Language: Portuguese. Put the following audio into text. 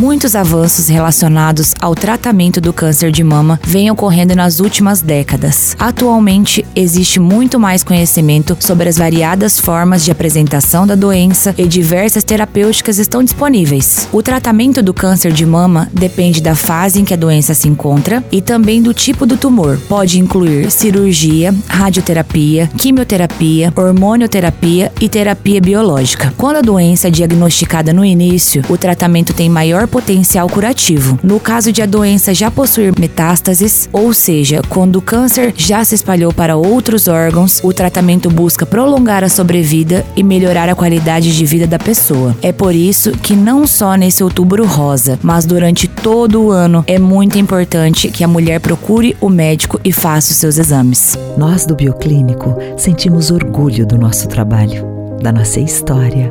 Muitos avanços relacionados ao tratamento do câncer de mama vêm ocorrendo nas últimas décadas. Atualmente, existe muito mais conhecimento sobre as variadas formas de apresentação da doença e diversas terapêuticas estão disponíveis. O tratamento do câncer de mama depende da fase em que a doença se encontra e também do tipo do tumor. Pode incluir cirurgia, radioterapia, quimioterapia, hormonioterapia e terapia biológica. Quando a doença é diagnosticada no início, o tratamento tem maior potencial curativo. No caso de a doença já possuir metástases, ou seja, quando o câncer já se espalhou para outros órgãos, o tratamento busca prolongar a sobrevida e melhorar a qualidade de vida da pessoa. É por isso que não só nesse outubro rosa, mas durante todo o ano é muito importante que a mulher procure o médico e faça os seus exames. Nós do Bioclínico sentimos orgulho do nosso trabalho, da nossa história,